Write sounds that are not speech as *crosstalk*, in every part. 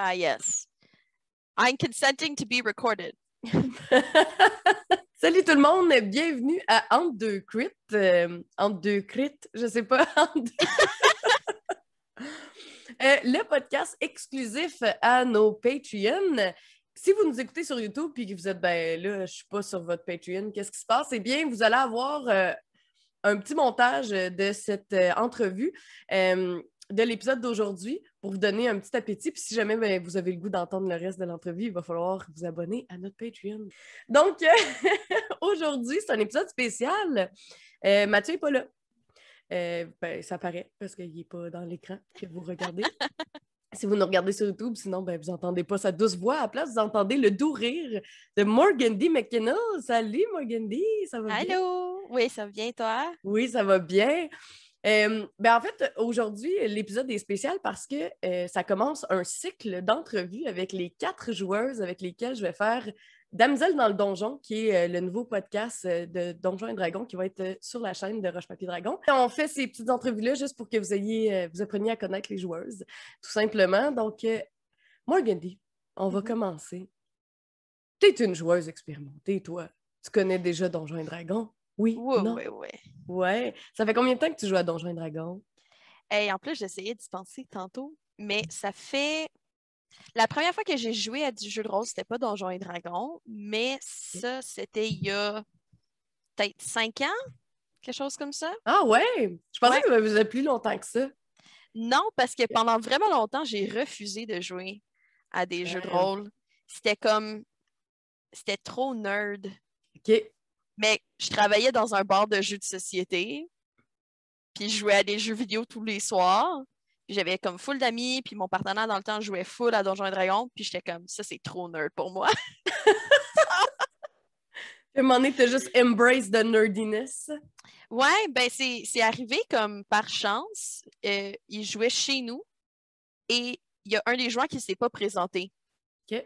Ah, yes. I'm consenting to be recorded. *laughs* Salut tout le monde, bienvenue à Entre deux crits. euh, entre je sais pas. *laughs* Euh, le podcast exclusif à nos Patreons. Si vous nous écoutez sur YouTube puis que vous êtes, ben là, je suis pas sur votre Patreon, qu'est-ce qui se passe? Eh bien, vous allez avoir euh, un petit montage de cette euh, entrevue. de l'épisode d'aujourd'hui pour vous donner un petit appétit. Puis si jamais ben, vous avez le goût d'entendre le reste de l'entrevue, il va falloir vous abonner à notre Patreon. Donc, *laughs* aujourd'hui, c'est un épisode spécial. Euh, Mathieu n'est pas là. Euh, ben, ça paraît parce qu'il n'est pas dans l'écran que vous regardez. *laughs* si vous nous regardez sur YouTube, sinon, ben, vous n'entendez pas sa douce voix. À la place, vous entendez le doux rire de Morgandy McKenna. Salut, Morgandy! Ça va bien? Allô? Oui, ça vient, toi? Oui, ça va bien. Euh, ben en fait, aujourd'hui, l'épisode est spécial parce que euh, ça commence un cycle d'entrevues avec les quatre joueuses avec lesquelles je vais faire Damsel dans le donjon, qui est euh, le nouveau podcast euh, de Donjons et Dragons qui va être sur la chaîne de Roche Papier Dragon. On fait ces petites entrevues-là juste pour que vous ayez, vous appreniez à connaître les joueuses, tout simplement. Donc, Morgandy, on va Mhm. commencer. Tu es une joueuse expérimentée, toi. Tu connais déjà Donjons et Dragons? Oui, Oui, non? oui, oui. Ouais. Ça fait combien de temps que tu joues à Donjons et Dragons? Et en plus, j'essayais d'y penser tantôt, mais ça fait. La première fois que j'ai joué à du jeu de rôle, c'était pas Donjons et Dragons, mais ça, c'était il y a peut-être cinq ans, quelque chose comme ça. Ah ouais? Je pensais Ouais. que ça faisait plus longtemps que ça. Non, parce que pendant vraiment longtemps, j'ai refusé de jouer à des jeux de rôle. C'était comme. C'était trop nerd. OK. Mais je travaillais dans un bar de jeux de société, puis je jouais à des jeux vidéo tous les soirs. Puis j'avais comme full d'amis, puis mon partenaire dans le temps jouait full à Donjons et Dragons, puis j'étais comme ça c'est trop nerd pour moi. *laughs* À un moment donné, t'as juste embrace the nerdiness. ouais, ben c'est c'est arrivé comme par chance. Euh, il jouait chez nous et il y a un des joueurs qui s'est pas présenté. OK.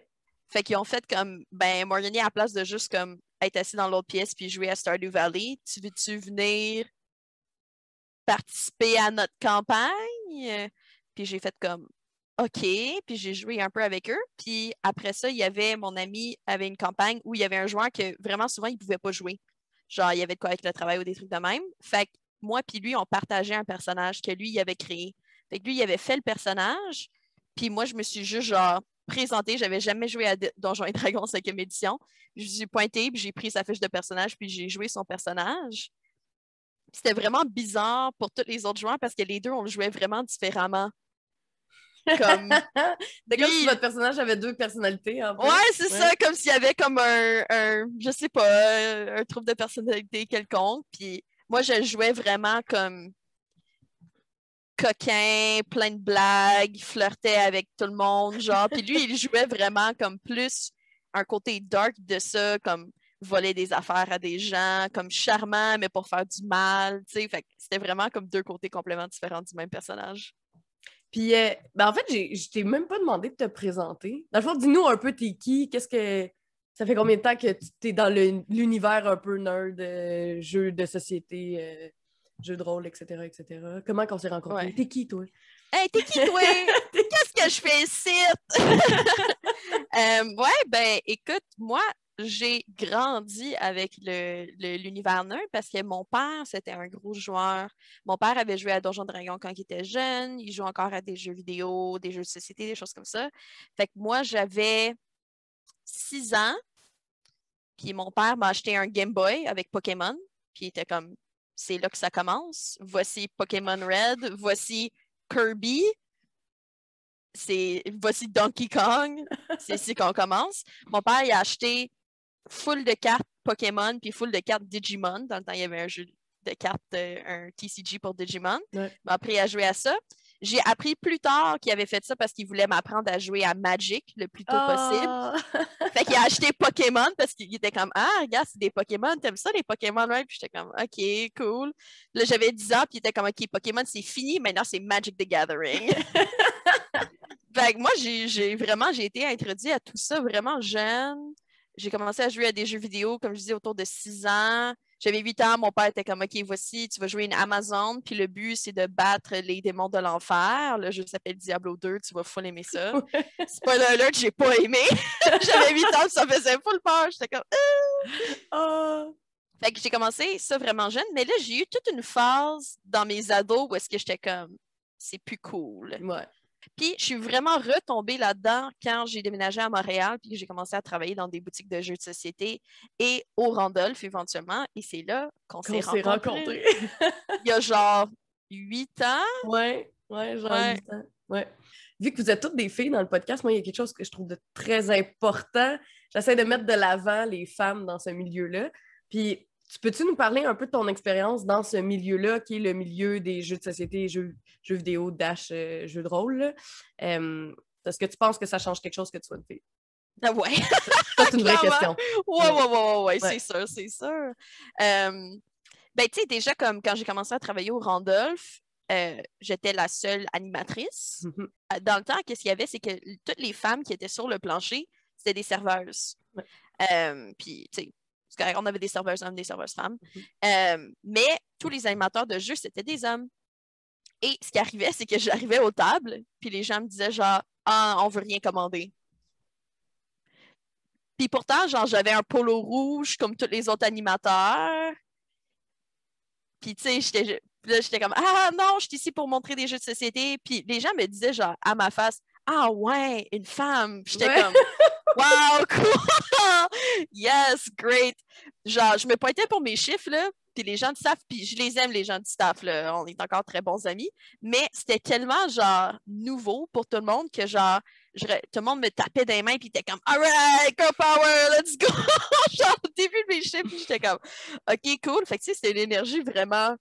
Fait qu'ils ont fait comme ben Morgany à la place de juste comme être assis dans l'autre pièce puis jouer à Stardew Valley, tu veux-tu venir participer à notre campagne? Puis j'ai fait comme OK, puis j'ai joué un peu avec eux. Puis après ça, il y avait mon ami avait une campagne où il y avait un joueur que vraiment souvent il pouvait pas jouer. Genre il y avait de quoi avec le travail ou des trucs de même. Fait que moi puis lui on partageait un personnage que lui il avait créé. Fait que lui il avait fait le personnage, puis moi je me suis juste genre présenté, j'avais jamais joué à Donjons et Dragons 5e édition. Je me suis pointé, puis j'ai pris sa fiche de personnage, puis j'ai joué son personnage. C'était vraiment bizarre pour tous les autres joueurs parce que les deux, on le jouait vraiment différemment. Comme... *laughs* C'est comme Lui- si votre personnage avait deux personnalités, en fait. Ouais, c'est ça, comme s'il y avait comme un, un, je sais pas, un trouble de personnalité quelconque. Puis moi, je jouais vraiment comme coquin, plein de blagues, flirtait avec tout le monde, genre. Puis lui, il jouait vraiment comme plus un côté dark de ça, comme voler des affaires à des gens, comme charmant, mais pour faire du mal, tu c'était vraiment comme deux côtés complètement différents du même personnage. Puis, euh, ben en fait, je t'ai même pas demandé de te présenter. Dans le fond, dis-nous un peu t'es qui, qu'est-ce que... Ça fait combien de temps que tu es dans l'univers un peu nerd, euh, jeux de société, euh, jeux de rôle, etc., etc. Comment qu'on s'est rencontrés? Ouais. T'es qui, toi? Hey, t'es qui, toi? *laughs* Qu'est-ce que je fais ici? *laughs* Euh, ouais, ben, écoute, moi, j'ai grandi avec le- le- l'univers nerd parce que mon père, c'était un gros joueur. Mon père avait joué à Donjons Dragons quand il était jeune. Il joue encore à des jeux vidéo, des jeux de société, des choses comme ça. Fait que moi, j'avais six ans. Puis mon père m'a acheté un Game Boy avec Pokémon. Puis il était comme, c'est là que ça commence. Voici Pokémon Red. Voici Kirby. C'est voici Donkey Kong. C'est ici qu'on commence. Mon père, il a acheté full de cartes Pokémon puis full de cartes Digimon. Dans le temps, il y avait un jeu de cartes, euh, un TCG pour Digimon. Ouais. Il m'a appris à jouer à ça. J'ai appris plus tard qu'il avait fait ça parce qu'il voulait m'apprendre à jouer à Magic le plus tôt possible. Ah! *laughs* Fait qu'il a acheté Pokémon parce qu'il était comme Ah, regarde, c'est des Pokémon, t'aimes ça les Pokémon, right? Puis j'étais comme OK, cool. Là, j'avais 10 ans, puis il était comme OK, Pokémon, c'est fini, maintenant c'est Magic the Gathering. *laughs* fait que moi, j'ai j'ai vraiment j'ai été introduit à tout ça vraiment jeune. J'ai commencé à jouer à des jeux vidéo, comme je disais, autour de 6 ans. J'avais 8 ans, mon père était comme, OK, voici, tu vas jouer une Amazon, puis le but, c'est de battre les démons de l'enfer. Le jeu s'appelle Diablo 2, tu vas full aimer ça. *laughs* Spoiler alert, j'ai pas aimé. *laughs* j'avais 8 ans, ça faisait full peur. J'étais comme, ah! Fait que j'ai commencé ça vraiment jeune, mais là, j'ai eu toute une phase dans mes ados où est-ce que j'étais comme, c'est plus cool. Ouais. Puis je suis vraiment retombée là-dedans quand j'ai déménagé à Montréal, puis j'ai commencé à travailler dans des boutiques de jeux de société et au Randolph éventuellement. Et c'est là qu'on s'est rencontrés. Il y a genre huit ans. Ouais, ouais, genre huit ans. Ouais. Vu que vous êtes toutes des filles dans le podcast, moi, il y a quelque chose que je trouve de très important. J'essaie de mettre de l'avant les femmes dans ce milieu-là. Puis tu peux-tu nous parler un peu de ton expérience dans ce milieu-là, qui est le milieu des jeux de société, jeux, jeux vidéo, dash, euh, jeux de rôle? Est-ce que tu penses que ça change quelque chose que tu sois une fille? Ah ouais. *laughs* c'est une vraie question. Ouais, ouais, ouais, ouais, c'est sûr, c'est sûr. ben, tu sais, déjà, comme quand j'ai commencé à travailler au Randolph, euh, j'étais la seule animatrice. Mm-hmm. Euh, dans le temps, qu'est-ce qu'il y avait, c'est que toutes les femmes qui étaient sur le plancher, c'était des serveuses. Puis, tu sais, on avait des serveurs hommes, des serveurs femmes. Mhm. Euh, mais tous les animateurs de jeu, c'était des hommes. Et ce qui arrivait, c'est que j'arrivais aux tables, puis les gens me disaient genre Ah, on veut rien commander. Puis pourtant, genre, j'avais un polo rouge comme tous les autres animateurs. Puis tu sais, j'étais j'étais comme Ah non, je suis ici pour montrer des jeux de société. Puis les gens me disaient genre à ma face Ah ouais, une femme. J'étais comme Wow, cool! Yes, great! Genre, je me pointais pour mes chiffres, là, puis les gens du staff, puis je les aime, les gens du staff, là, on est encore très bons amis, mais c'était tellement, genre, nouveau pour tout le monde que, genre, tout le monde me tapait des mains, puis était comme, alright, go power, let's go! *laughs* genre, au début de mes chiffres, j'étais comme, ok, cool. Fait que, tu sais, c'était une énergie vraiment.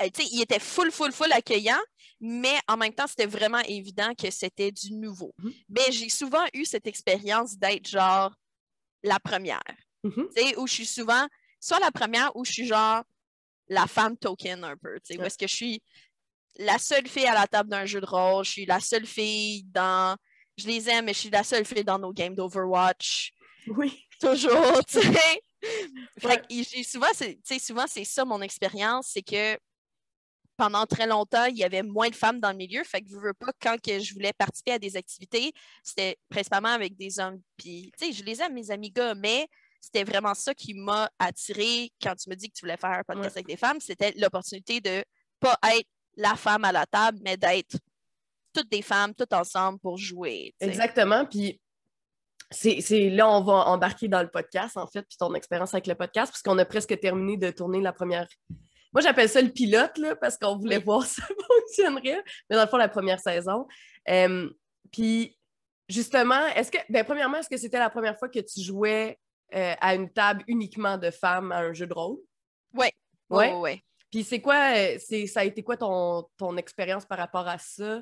tu sais, il était full, full, full accueillant, mais en même temps, c'était vraiment évident que c'était du nouveau. Mhm. Mais j'ai souvent eu cette expérience d'être genre la première. Tu sais, où je suis souvent, soit la première ou je suis genre la femme token un peu. Tu sais, où est-ce que je suis la seule fille à la table d'un jeu de rôle, je suis la seule fille dans. Je les aime, mais je suis la seule fille dans nos games d'Overwatch. Oui. Toujours, tu sais. Fait que souvent, c'est, souvent, c'est ça mon expérience, c'est que pendant très longtemps, il y avait moins de femmes dans le milieu. Fait que je veux pas, quand que je voulais participer à des activités, c'était principalement avec des hommes. Puis, tu sais, je les aime, mes amis gars, mais c'était vraiment ça qui m'a attiré quand tu me dis que tu voulais faire un podcast avec des femmes. C'était l'opportunité de pas être la femme à la table, mais d'être toutes des femmes, toutes ensemble pour jouer. Exactement. Puis, c'est là, on va embarquer dans le podcast, en fait, puis ton expérience avec le podcast, puisqu'on a presque terminé de tourner la première moi, j'appelle ça le pilote, là, parce qu'on voulait voir si *laughs* ça fonctionnerait. Mais dans le fond, la première saison. puis, justement, est-ce que, ben, premièrement, est-ce que c'était la première fois que tu jouais euh, à une table uniquement de femmes à un jeu de rôle? Oui. Oui, ouais. ouais. Puis, c'est quoi, euh, c'est, ça a été quoi ton, ton expérience par rapport à ça?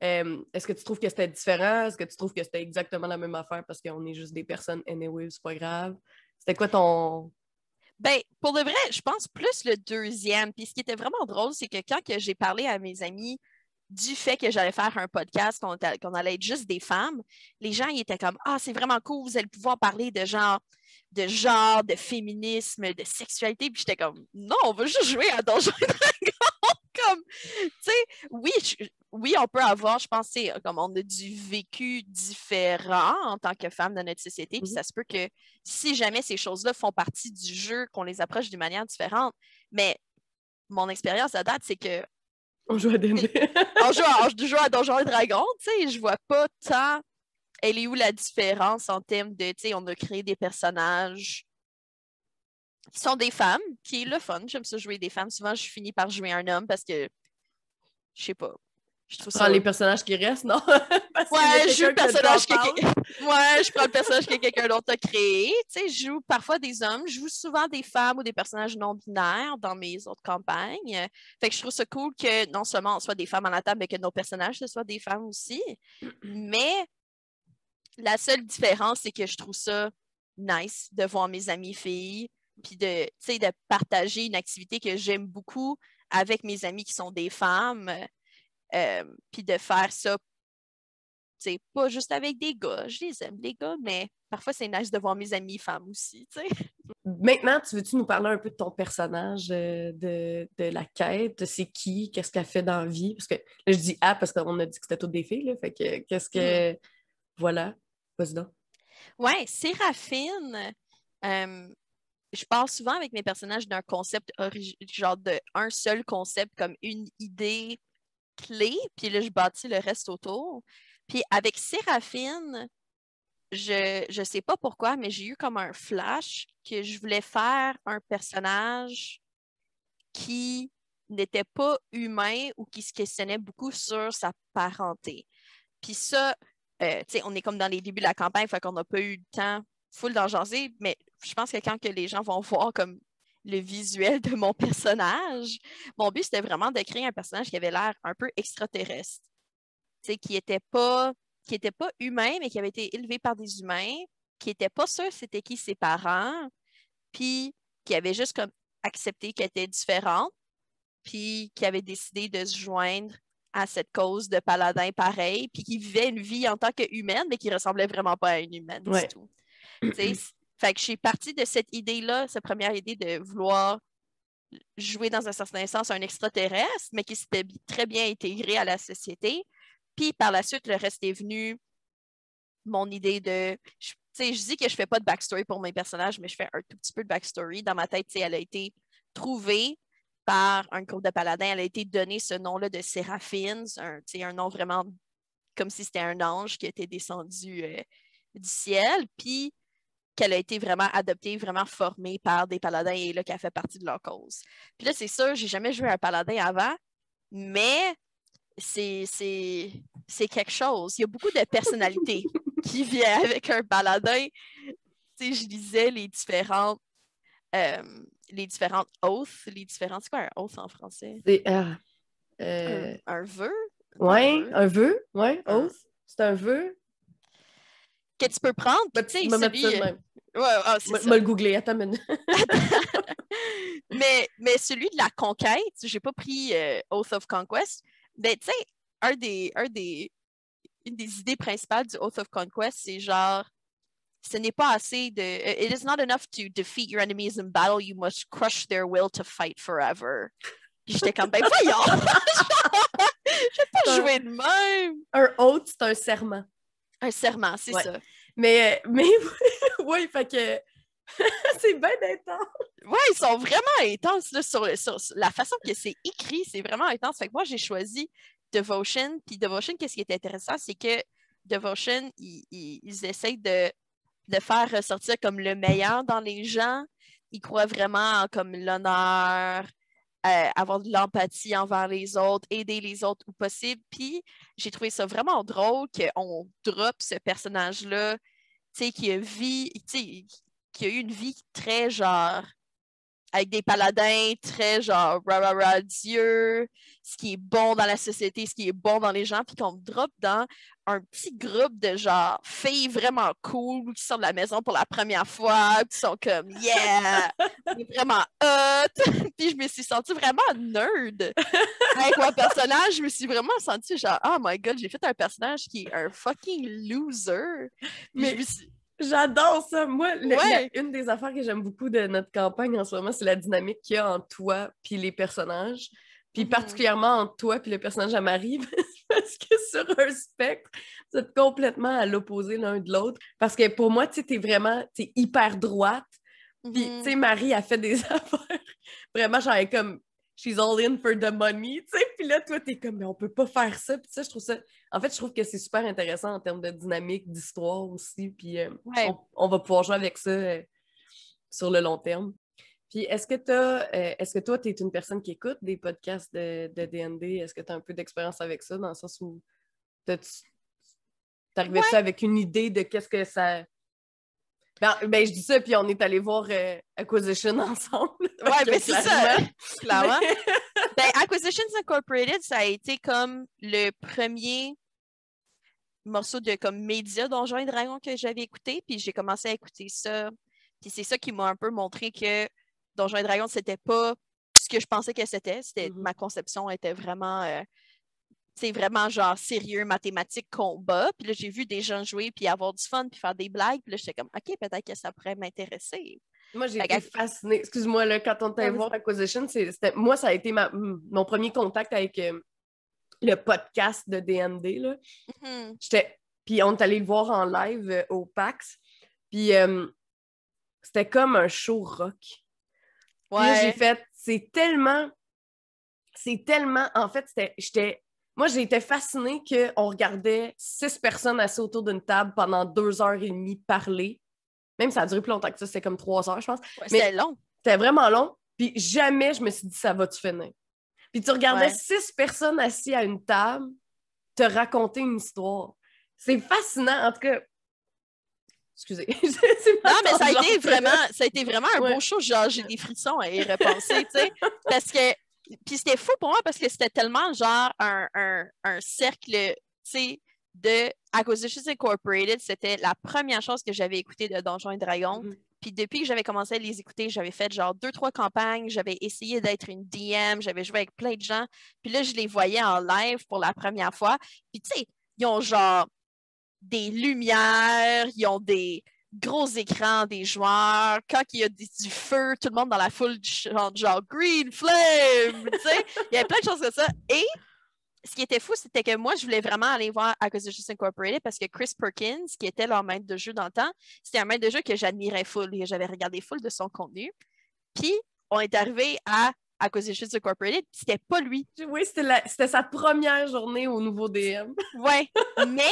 est-ce que tu trouves que c'était différent? Est-ce que tu trouves que c'était exactement la même affaire parce qu'on est juste des personnes anyway, c'est pas grave? C'était quoi ton, ben, pour de vrai, je pense plus le deuxième. Puis ce qui était vraiment drôle, c'est que quand que j'ai parlé à mes amis du fait que j'allais faire un podcast, qu'on allait être juste des femmes, les gens étaient comme Ah, c'est vraiment cool, vous allez pouvoir parler de genre, de genre, de féminisme, de sexualité. Puis j'étais comme Non, on va juste jouer à Donjons et Dragons. comme, tu sais, oui, oui, on peut avoir, je pense, comme on a du vécu différent en tant que femme dans notre société, puis ça se peut que si jamais ces choses-là font partie du jeu, qu'on les approche d'une manière différente. Mais mon expérience à date, c'est que. On joue à D&D. *laughs* on, joue à, joue à Donjons et Dragons, tu sais, je vois pas tant. Elle est où la différence en termes de, tu sais, on a créé des personnages qui sont des femmes, qui est le fun. J'aime ça jouer des femmes. Souvent, je finis par jouer un homme parce que, je sais pas, je trouve ça... les personnages qui restent, non? *laughs* ouais, je joue le personnage que... *laughs* ouais, je prends le personnage que quelqu'un d'autre a créé. Tu sais, je joue parfois des hommes, je joue souvent des femmes ou des personnages non binaires dans mes autres campagnes. Fait que je trouve ça cool que non seulement on soit des femmes à la table, mais que nos personnages ce soient des femmes aussi. *clears throat* Mais la seule différence, c'est que je trouve ça nice de voir mes amies filles, puis de, de partager une activité que j'aime beaucoup avec mes amis qui sont des femmes. Euh, puis de faire ça, c'est pas juste avec des gars. Je les aime, les gars, mais parfois c'est nice de voir mes amis femmes aussi, tu sais. *laughs* maintenant, tu veux-tu nous parler un peu de ton personnage, euh, de, de, la quête, de c'est qui, qu'est-ce qu'elle fait dans la vie? Parce que là, je dis ah parce qu'on a dit que c'était toutes des filles, là. Fait que qu'est-ce que. Mm. Voilà. Vas-y donc. Ouais, Séraphine. Euh, je parle souvent avec mes personnages d'un concept genre de un seul concept comme une idée clé, puis là, je bâtis le reste autour. Puis avec Séraphine, je ne sais pas pourquoi, mais j'ai eu comme un flash que je voulais faire un personnage qui n'était pas humain ou qui se questionnait beaucoup sur sa parenté. Puis ça, euh, on est comme dans les débuts de la campagne, fait qu'on n'a pas eu le temps full d'en mais je pense que quand que les gens vont voir comme le visuel de mon personnage, mon but, c'était vraiment de créer un personnage qui avait l'air un peu extraterrestre. qui n'était pas qui n'était pas humain, mais qui avait été élevé par des humains, qui n'était pas sûr c'était qui ses parents, puis qui avait juste comme accepté qu'elle était différente, puis qui avait décidé de se joindre à cette cause de paladin pareil, puis qui vivait une vie en tant qu'humaine, mais qui ressemblait vraiment pas à une humaine du tout. *clears throat* fait que je suis partie de cette idée-là, cette première idée de vouloir jouer dans un certain sens un extraterrestre, mais qui s'était très bien intégré à la société, puis par la suite, le reste est venu mon idée de. Je, je dis que je fais pas de backstory pour mes personnages, mais je fais un tout petit peu de backstory. Dans ma tête, elle a été trouvée par un groupe de paladins. Elle a été donnée ce nom-là de Séraphine, un, un nom vraiment comme si c'était un ange qui était descendu euh, du ciel, puis qu'elle a été vraiment adoptée, vraiment formée par des paladins et là qu'elle fait partie de leur cause. Puis là, c'est sûr, j'ai jamais joué un paladin avant, mais c'est quelque chose. Il y a beaucoup de personnalités *laughs* qui viennent avec un baladin. Tu je lisais les différentes euh, les différentes oaths, les différentes. C'est quoi un oath en français? C'est euh, un, vœu? Oui, un vœu, oui, oath. C'est un vœu. Que tu peux prendre. tu sais, celui... Ouais, ah, c'est le googler, attends une *laughs* mais, mais celui de la conquête, j'ai pas pris euh, Oath of Conquest, ben, tu sais, un des, un des, une des idées principales du Oath of Conquest, c'est genre, ce n'est pas assez de. It is not enough to defeat your enemies in battle, you must crush their will to fight forever. J'étais comme, ben voyons! *laughs* Je vais pas jouer de même! Un oath, c'est un serment. Un serment, c'est ça. Mais, mais *laughs* oui, fait que *laughs* c'est bien intense. Oui, ils sont vraiment intenses là, sur, la façon que c'est écrit, c'est vraiment intense. Fait que moi, j'ai choisi Devotion. Puis Devotion, qu'est-ce qui est intéressant, c'est que Devotion, ils, essayent de, de, faire ressortir comme le meilleur dans les gens. Ils croient vraiment en comme l'honneur, euh, avoir de l'empathie envers les autres, aider les autres où possible. Puis j'ai trouvé ça vraiment drôle qu'on drop ce personnage-là, tu sais, qui a vie, qui a eu une vie très genre avec des paladins très genre rah, Dieu, ce qui est bon dans la société, ce qui est bon dans les gens, puis qu'on drop dans un petit groupe de genre filles vraiment cool qui sortent de la maison pour la première fois, qui sont comme yeah, *laughs* vraiment hot. *laughs* puis je me suis sentie vraiment nerd avec mon personnage. Je me suis vraiment sentie genre oh my god, j'ai fait un personnage qui est un fucking loser. Mais J'adore ça. Moi, une des affaires que j'aime beaucoup de notre campagne en ce moment, c'est la dynamique qu'il y a entre toi puis les personnages. Puis mm-hmm. particulièrement entre toi puis le personnage à Marie, *laughs* parce que *laughs* sur un spectre, vous êtes complètement à l'opposé l'un de l'autre. Parce que pour moi, tu es vraiment, hyper droite. Puis, tu sais. Marie a fait des *laughs* affaires. Vraiment, genre, comme she's all in for the money, tu sais. Puis là, toi, t'es comme, mais on peut pas faire ça. Puis ça, je trouve ça. En fait, je trouve que c'est super intéressant en termes de dynamique, d'histoire aussi. Puis euh, on, va pouvoir jouer avec ça euh, sur le long terme. Puis est-ce que tu euh, est-ce que toi, tu es une personne qui écoute des podcasts de, de DND? Est-ce que tu as un peu d'expérience avec ça, dans le sens où tu arrivé ça avec une idée de qu'est-ce que ça ben, ben, je dis ça, puis on est allé voir euh, Acquisition *laughs* ensemble. Ouais, ben c'est ça, clairement. ben, Acquisitions Incorporated, ça a été comme le premier morceau de comme média Donjons et Dragons que j'avais écouté, puis j'ai commencé à écouter ça. Puis c'est ça qui m'a un peu montré que Donjons et Dragons, c'était pas ce que je pensais que c'était. C'était mm-hmm. Ma conception était vraiment euh, c'est vraiment genre sérieux, mathématiques, combat. Puis là, j'ai vu des gens jouer, puis avoir du fun, puis faire des blagues. Puis là, j'étais comme, OK, peut-être que ça pourrait m'intéresser. Moi, j'ai été fascinée. Excuse-moi, là, quand on t'a voir Acquisition, c'était- moi, ça a été ma- mon premier contact avec euh, le podcast de DND. Là. Mhm. J'étais... Puis on est allé le voir en live euh, au PAX. Puis euh, c'était comme un show rock. J'ai fait, c'est tellement, c'est tellement, en fait, j'étais, moi, j'ai été fascinée qu'on regardait six personnes assises autour d'une table pendant deux heures et demie parler. Même ça a duré plus longtemps que ça, c'était comme trois heures, je pense. Ouais, Mais- C'était long. C'était vraiment long, puis jamais je me suis dit, ça va-tu finir? Puis tu regardais Ouais. six personnes assises à une table te raconter une histoire. C'est fascinant, en tout cas. Excusez. *laughs* Non, mais ça a été vraiment, ça a été vraiment un Ouais. beau show. Genre, j'ai des frissons à y repenser, tu sais. Parce que, puis c'était fou pour moi parce que c'était tellement genre un, un, un cercle, tu sais, de Acquisitions Incorporated. C'était la première chose que j'avais écouté de Donjons et Dragons. Mhm. Puis depuis que j'avais commencé à les écouter, j'avais fait genre deux, trois campagnes. J'avais essayé d'être une DM. J'avais joué avec plein de gens. Puis là, je les voyais en live pour la première fois. Puis tu sais, ils ont genre des lumières, ils ont des gros écrans des joueurs. Quand il y a des- du feu, tout le monde dans la foule chante genre Green Flame. tu sais, il y avait plein de choses comme ça. Et ce qui était fou, c'était que moi, je voulais vraiment aller voir Acquisitions Incorporated parce que Chris Perkins, qui était leur maître de jeu dans le temps, c'était un maître de jeu que j'admirais full et j'avais regardé full de son contenu. Puis, on est arrivé à Acquisitions Incorporated, puis c'était pas lui. Oui, c'était sa première journée au nouveau DM. Ouais. mais,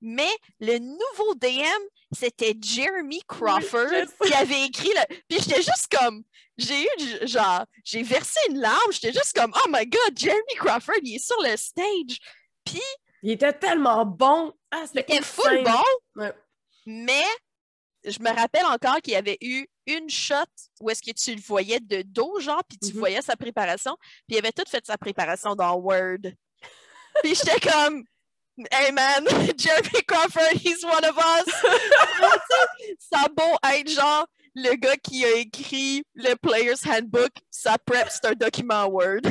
mais le nouveau DM, c'était Jeremy Crawford qui avait écrit le. Puis j'étais juste comme. J'ai eu, genre, j'ai versé une larme. J'étais juste comme, oh my god, Jeremy Crawford, il est sur le stage. Il était tellement bon. Ah, Il c'était était full bon. Ouais. Mais je me rappelle encore qu'il y avait eu une shot où est-ce que tu le voyais de dos, genre, puis tu Mhm. voyais sa préparation, puis il avait tout fait sa préparation dans Word. puis j'étais comme, hey man, *laughs* Jeremy Crawford, he's one of us. *laughs* ça a beau être genre le gars qui a écrit le Player's Handbook, sa prep, c'est un document Word. *laughs* tu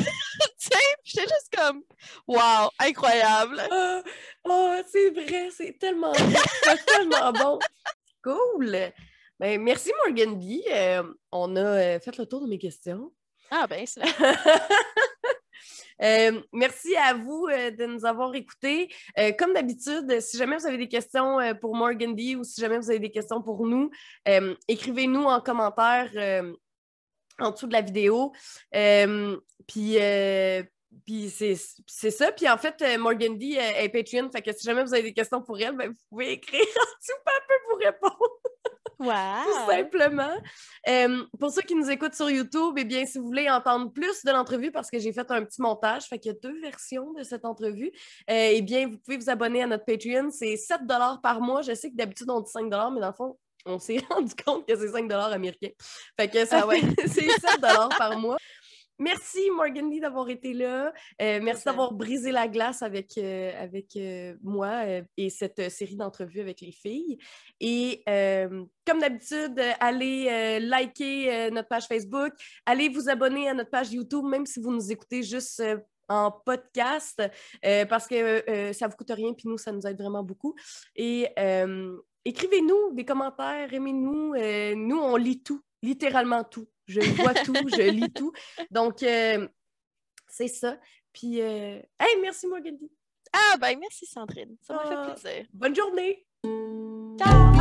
sais, j'étais juste comme, wow, incroyable. Ah, oh, c'est vrai, c'est tellement bon. C'est tellement bon. Cool. Ben, merci Morgan B. Euh, on a euh, fait le tour de mes questions. Ah ben, c'est Euh, merci à vous euh, de nous avoir écoutés. Euh, comme d'habitude, si jamais vous avez des questions pour Morgan B ou si jamais vous avez des questions pour nous, écrivez-nous en commentaire en dessous de la vidéo. Puis puis c'est ça. Puis en fait, Morgan D est Patreon. Fait que si jamais vous avez des questions pour elle, ben, vous pouvez écrire en dessous, elle peut vous répondre tout simplement. Euh, pour ceux qui nous écoutent sur YouTube, eh bien, si vous voulez entendre plus de l'entrevue, parce que j'ai fait un petit montage, fait qu'il y a deux versions de cette entrevue, euh, eh bien, vous pouvez vous abonner à notre Patreon. C'est 7 par mois. Je sais que d'habitude, on dit 5 mais dans le fond, on s'est *laughs* rendu compte que c'est 5 américains. Fait que ça Ah ouais. *laughs* c'est 7 par mois. Merci Morgan Lee d'avoir été là. Euh, merci d'avoir brisé la glace avec, euh, avec euh, moi et cette série d'entrevues avec les filles. Et comme d'habitude, allez liker notre page Facebook, allez vous abonner à notre page YouTube, même si vous nous écoutez juste en podcast, parce que ça ne vous coûte rien, puis nous, ça nous aide vraiment beaucoup. Et écrivez-nous des commentaires, aimez-nous. nous, on lit tout, littéralement tout. Je vois *laughs* tout, je lis tout. Donc, euh, c'est ça. Puis, euh, hey, merci Morgan. Ah ben merci Sandrine, ça m'a Ah. fait plaisir. Bonne journée! Ciao!